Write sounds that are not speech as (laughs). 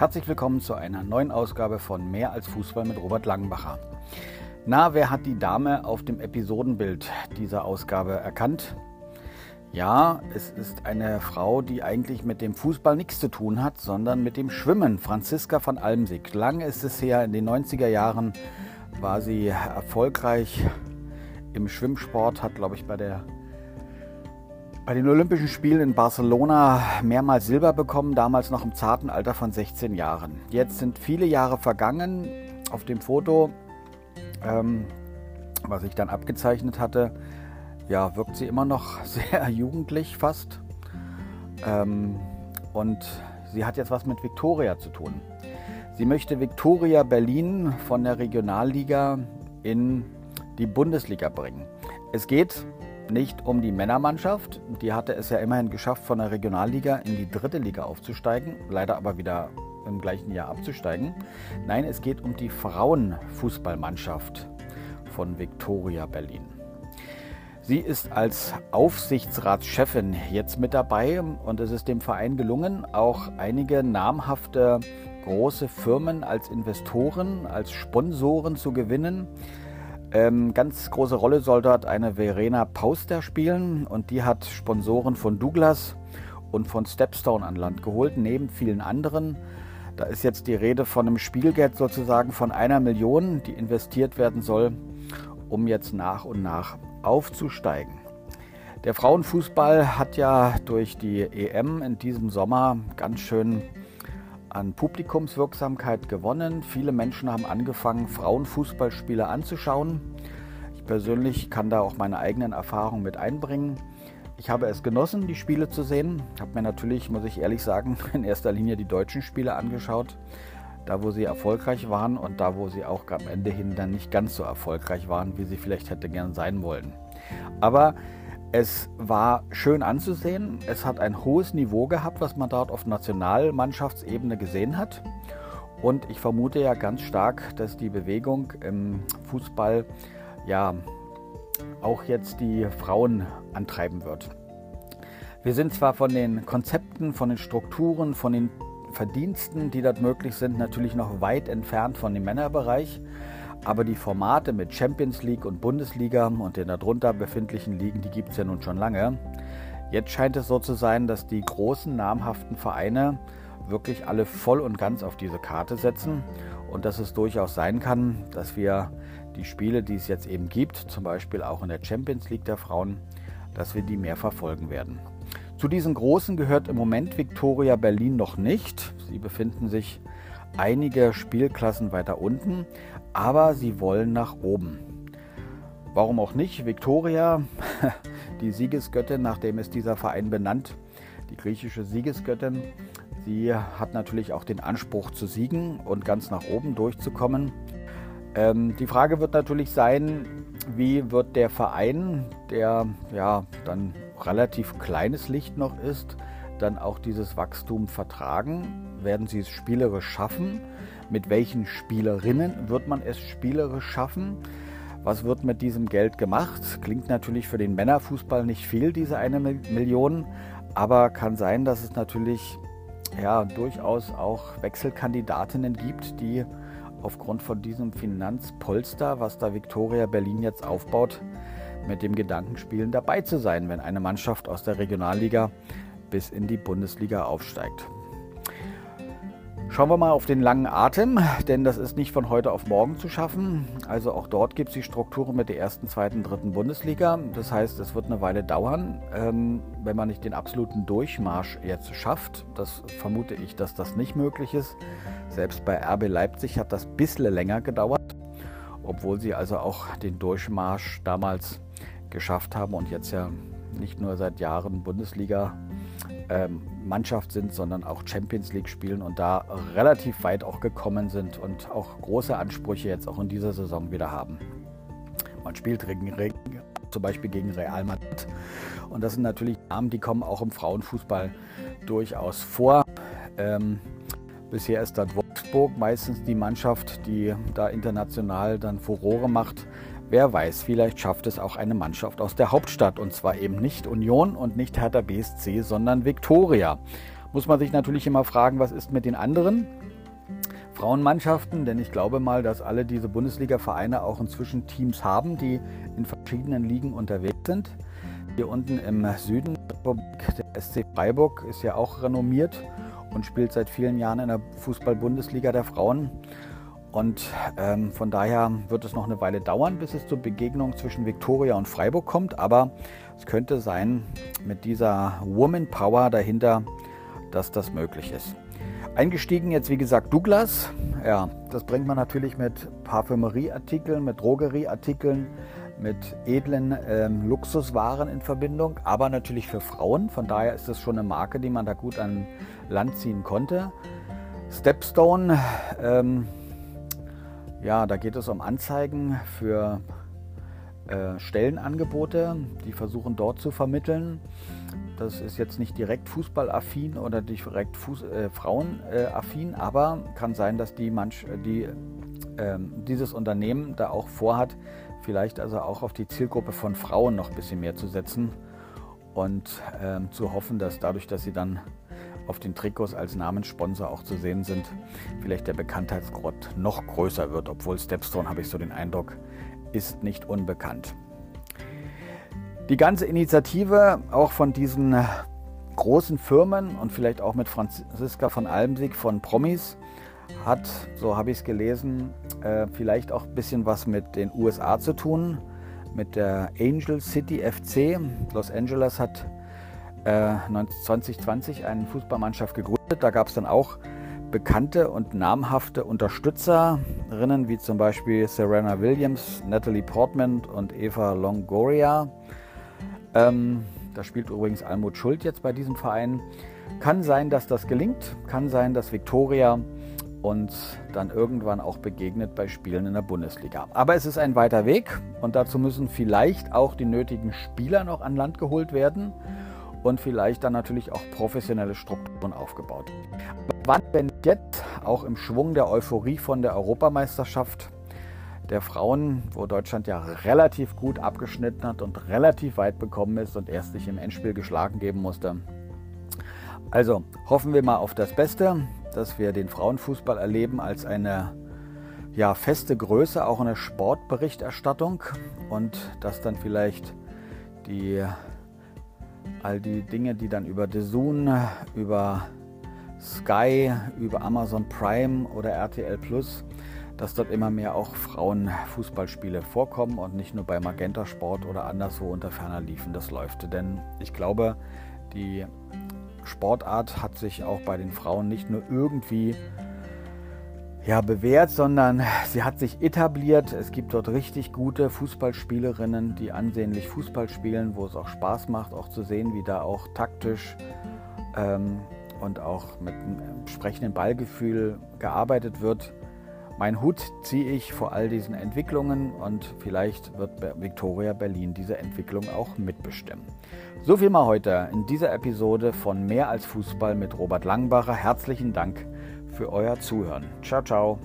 Herzlich willkommen zu einer neuen Ausgabe von Mehr als Fußball mit Robert Langenbacher. Na, wer hat die Dame auf dem Episodenbild dieser Ausgabe erkannt? Ja, es ist eine Frau, die eigentlich mit dem Fußball nichts zu tun hat, sondern mit dem Schwimmen. Franziska von Almsig. Lange ist es her, in den 90er Jahren war sie erfolgreich im Schwimmsport, hat, glaube ich, bei der bei den Olympischen Spielen in Barcelona mehrmals Silber bekommen, damals noch im zarten Alter von 16 Jahren. Jetzt sind viele Jahre vergangen. Auf dem Foto, ähm, was ich dann abgezeichnet hatte, ja, wirkt sie immer noch (laughs) sehr jugendlich fast. Ähm, und sie hat jetzt was mit Viktoria zu tun. Sie möchte Viktoria Berlin von der Regionalliga in die Bundesliga bringen. Es geht nicht um die Männermannschaft. Die hatte es ja immerhin geschafft, von der Regionalliga in die dritte Liga aufzusteigen, leider aber wieder im gleichen Jahr abzusteigen. Nein, es geht um die Frauenfußballmannschaft von Viktoria Berlin. Sie ist als Aufsichtsratschefin jetzt mit dabei und es ist dem Verein gelungen, auch einige namhafte große Firmen als Investoren, als Sponsoren zu gewinnen. Ähm, ganz große Rolle soll dort eine Verena Pauster spielen und die hat Sponsoren von Douglas und von Stepstone an Land geholt, neben vielen anderen. Da ist jetzt die Rede von einem Spielgeld sozusagen von einer Million, die investiert werden soll, um jetzt nach und nach aufzusteigen. Der Frauenfußball hat ja durch die EM in diesem Sommer ganz schön an Publikumswirksamkeit gewonnen. Viele Menschen haben angefangen, Frauenfußballspiele anzuschauen. Ich persönlich kann da auch meine eigenen Erfahrungen mit einbringen. Ich habe es genossen, die Spiele zu sehen. Ich habe mir natürlich, muss ich ehrlich sagen, (laughs) in erster Linie die deutschen Spiele angeschaut. Da, wo sie erfolgreich waren und da, wo sie auch am Ende hin dann nicht ganz so erfolgreich waren, wie sie vielleicht hätte gern sein wollen. Aber es war schön anzusehen. Es hat ein hohes Niveau gehabt, was man dort auf Nationalmannschaftsebene gesehen hat. Und ich vermute ja ganz stark, dass die Bewegung im Fußball ja auch jetzt die Frauen antreiben wird. Wir sind zwar von den Konzepten, von den Strukturen, von den Verdiensten, die dort möglich sind, natürlich noch weit entfernt von dem Männerbereich. Aber die Formate mit Champions League und Bundesliga und den darunter befindlichen Ligen, die gibt es ja nun schon lange. Jetzt scheint es so zu sein, dass die großen namhaften Vereine wirklich alle voll und ganz auf diese Karte setzen und dass es durchaus sein kann, dass wir die Spiele, die es jetzt eben gibt, zum Beispiel auch in der Champions League der Frauen, dass wir die mehr verfolgen werden. Zu diesen großen gehört im Moment Victoria Berlin noch nicht. Sie befinden sich einige Spielklassen weiter unten, aber sie wollen nach oben. Warum auch nicht? Viktoria, (laughs) die Siegesgöttin, nachdem ist dieser Verein benannt, die griechische Siegesgöttin, sie hat natürlich auch den Anspruch zu siegen und ganz nach oben durchzukommen. Ähm, die Frage wird natürlich sein, wie wird der Verein, der ja dann relativ kleines Licht noch ist, dann auch dieses Wachstum vertragen? Werden sie es spielerisch schaffen? Mit welchen Spielerinnen wird man es spielerisch schaffen? Was wird mit diesem Geld gemacht? Klingt natürlich für den Männerfußball nicht viel, diese eine Million, aber kann sein, dass es natürlich ja, durchaus auch Wechselkandidatinnen gibt, die aufgrund von diesem Finanzpolster, was da Viktoria Berlin jetzt aufbaut, mit dem Gedanken spielen, dabei zu sein, wenn eine Mannschaft aus der Regionalliga bis in die Bundesliga aufsteigt. Schauen wir mal auf den langen Atem, denn das ist nicht von heute auf morgen zu schaffen. Also auch dort gibt es die Strukturen mit der ersten, zweiten, dritten Bundesliga. Das heißt, es wird eine Weile dauern, ähm, wenn man nicht den absoluten Durchmarsch jetzt schafft. Das vermute ich, dass das nicht möglich ist. Selbst bei RB Leipzig hat das ein bisschen länger gedauert, obwohl sie also auch den Durchmarsch damals geschafft haben und jetzt ja nicht nur seit Jahren Bundesliga ähm, Mannschaft sind, sondern auch Champions League spielen und da relativ weit auch gekommen sind und auch große Ansprüche jetzt auch in dieser Saison wieder haben. Man spielt gegen, zum Beispiel gegen Real Madrid und das sind natürlich Namen, die kommen auch im Frauenfußball durchaus vor. Ähm, bisher ist das Wolfsburg meistens die Mannschaft, die da international dann Furore macht. Wer weiß, vielleicht schafft es auch eine Mannschaft aus der Hauptstadt und zwar eben nicht Union und nicht Hertha BSC, sondern Viktoria. Muss man sich natürlich immer fragen, was ist mit den anderen Frauenmannschaften? Denn ich glaube mal, dass alle diese Bundesliga-Vereine auch inzwischen Teams haben, die in verschiedenen Ligen unterwegs sind. Hier unten im Süden, der SC Freiburg ist ja auch renommiert und spielt seit vielen Jahren in der Fußball-Bundesliga der Frauen. Und ähm, von daher wird es noch eine Weile dauern, bis es zur Begegnung zwischen Viktoria und Freiburg kommt. Aber es könnte sein, mit dieser Woman Power dahinter, dass das möglich ist. Eingestiegen jetzt wie gesagt Douglas. Ja, das bringt man natürlich mit Parfümerieartikeln, mit Drogerieartikeln, mit edlen ähm, Luxuswaren in Verbindung, aber natürlich für Frauen. Von daher ist das schon eine Marke, die man da gut an Land ziehen konnte. Stepstone, ähm, ja, da geht es um Anzeigen für äh, Stellenangebote, die versuchen dort zu vermitteln. Das ist jetzt nicht direkt fußballaffin oder direkt Fuß, äh, frauenaffin, aber kann sein, dass die manch, die, äh, dieses Unternehmen da auch vorhat, vielleicht also auch auf die Zielgruppe von Frauen noch ein bisschen mehr zu setzen und ähm, zu hoffen, dass dadurch, dass sie dann auf den Trikots als Namenssponsor auch zu sehen sind, vielleicht der Bekanntheitsgrad noch größer wird, obwohl Stepstone, habe ich so den Eindruck, ist nicht unbekannt. Die ganze Initiative auch von diesen großen Firmen und vielleicht auch mit Franziska von Almsig von Promis hat, so habe ich es gelesen, äh, vielleicht auch ein bisschen was mit den USA zu tun, mit der Angel City FC. Los Angeles hat 2020 äh, eine Fußballmannschaft gegründet. Da gab es dann auch bekannte und namhafte Unterstützerinnen, wie zum Beispiel Serena Williams, Natalie Portman und Eva Longoria. Ähm, da spielt übrigens Almut Schuld jetzt bei diesem Verein. Kann sein, dass das gelingt. Kann sein, dass Viktoria uns dann irgendwann auch begegnet bei Spielen in der Bundesliga. Aber es ist ein weiter Weg und dazu müssen vielleicht auch die nötigen Spieler noch an Land geholt werden und vielleicht dann natürlich auch professionelle Strukturen aufgebaut. Wann, wenn jetzt auch im Schwung der Euphorie von der Europameisterschaft der Frauen, wo Deutschland ja relativ gut abgeschnitten hat und relativ weit bekommen ist und erst sich im Endspiel geschlagen geben musste. Also hoffen wir mal auf das Beste, dass wir den Frauenfußball erleben als eine ja, feste Größe, auch in der Sportberichterstattung und dass dann vielleicht die all die Dinge, die dann über Zoom, über Sky, über Amazon Prime oder RTL Plus, dass dort immer mehr auch Frauenfußballspiele vorkommen und nicht nur bei Magenta Sport oder anderswo unter ferner liefen das läuft. Denn ich glaube, die Sportart hat sich auch bei den Frauen nicht nur irgendwie ja, bewährt, sondern sie hat sich etabliert. Es gibt dort richtig gute Fußballspielerinnen, die ansehnlich Fußball spielen, wo es auch Spaß macht, auch zu sehen, wie da auch taktisch ähm, und auch mit einem entsprechenden Ballgefühl gearbeitet wird. Mein Hut ziehe ich vor all diesen Entwicklungen und vielleicht wird Victoria Berlin diese Entwicklung auch mitbestimmen. So viel mal heute in dieser Episode von Mehr als Fußball mit Robert Langbacher. Herzlichen Dank für euer Zuhören. Ciao, ciao.